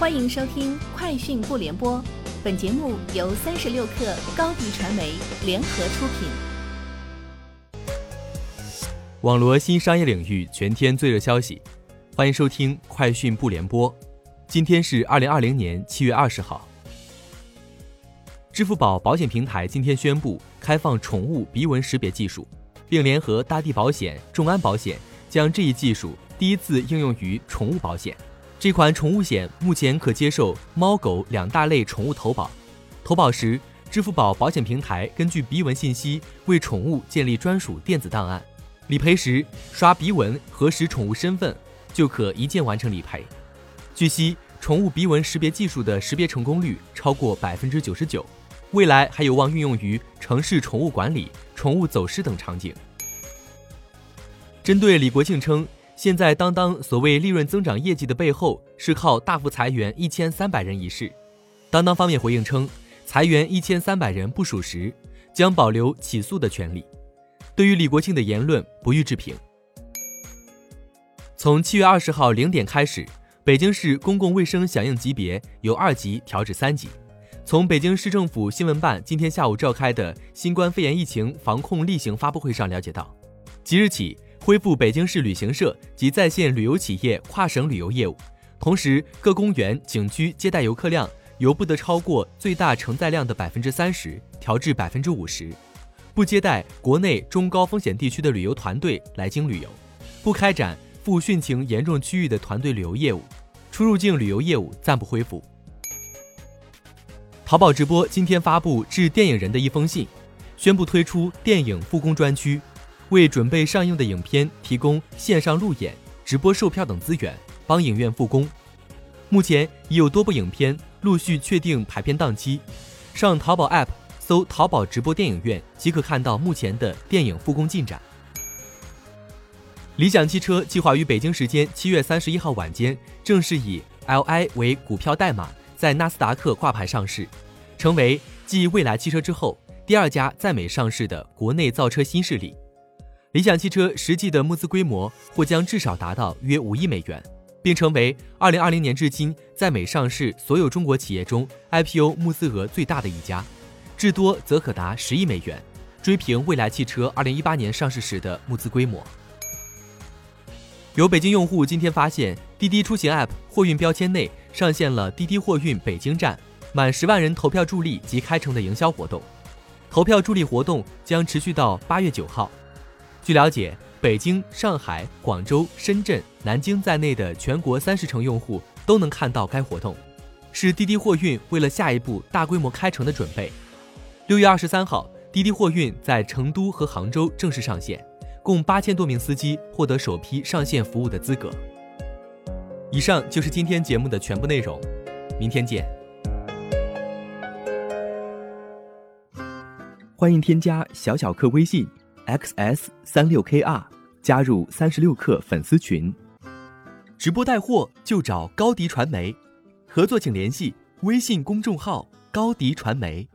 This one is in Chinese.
欢迎收听《快讯不联播》，本节目由三十六克高低传媒联合出品。网罗新商业领域全天最热消息，欢迎收听《快讯不联播》。今天是二零二零年七月二十号。支付宝保险平台今天宣布开放宠物鼻纹识别技术，并联合大地保险、众安保险，将这一技术第一次应用于宠物保险。这款宠物险目前可接受猫狗两大类宠物投保，投保时，支付宝保险平台根据鼻纹信息为宠物建立专属电子档案，理赔时刷鼻纹核实宠物身份，就可一键完成理赔。据悉，宠物鼻纹识别技术的识别成功率超过百分之九十九，未来还有望运用于城市宠物管理、宠物走失等场景。针对李国庆称。现在当当所谓利润增长业绩的背后是靠大幅裁员一千三百人一事，当当方面回应称，裁员一千三百人不属实，将保留起诉的权利。对于李国庆的言论不予置评。从七月二十号零点开始，北京市公共卫生响应级别由二级调至三级。从北京市政府新闻办今天下午召开的新冠肺炎疫情防控例行发布会上了解到，即日起。恢复北京市旅行社及在线旅游企业跨省旅游业务，同时各公园景区接待游客量由不得超过最大承载量的百分之三十调至百分之五十，不接待国内中高风险地区的旅游团队来京旅游，不开展赴汛情严重区域的团队旅游业务，出入境旅游业务暂不恢复。淘宝直播今天发布致电影人的一封信，宣布推出电影复工专区。为准备上映的影片提供线上路演、直播售票等资源，帮影院复工。目前已有多部影片陆续确定排片档期，上淘宝 App 搜“淘宝直播电影院”即可看到目前的电影复工进展。理想汽车计划于北京时间七月三十一号晚间正式以 LI 为股票代码在纳斯达克挂牌上市，成为继蔚来汽车之后第二家在美上市的国内造车新势力。理想汽车实际的募资规模或将至少达到约五亿美元，并成为二零二零年至今在美上市所有中国企业中 IPO 募资额最大的一家，至多则可达十亿美元，追平蔚来汽车二零一八年上市时的募资规模。有北京用户今天发现，滴滴出行 App 货运标签内上线了滴滴货运北京站满十万人投票助力及开城的营销活动，投票助力活动将持续到八月九号。据了解，北京、上海、广州、深圳、南京在内的全国三十城用户都能看到该活动，是滴滴货运为了下一步大规模开城的准备。六月二十三号，滴滴货运在成都和杭州正式上线，共八千多名司机获得首批上线服务的资格。以上就是今天节目的全部内容，明天见。欢迎添加小小客微信。Xs 三六 kr 加入三十六氪粉丝群，直播带货就找高迪传媒，合作请联系微信公众号高迪传媒。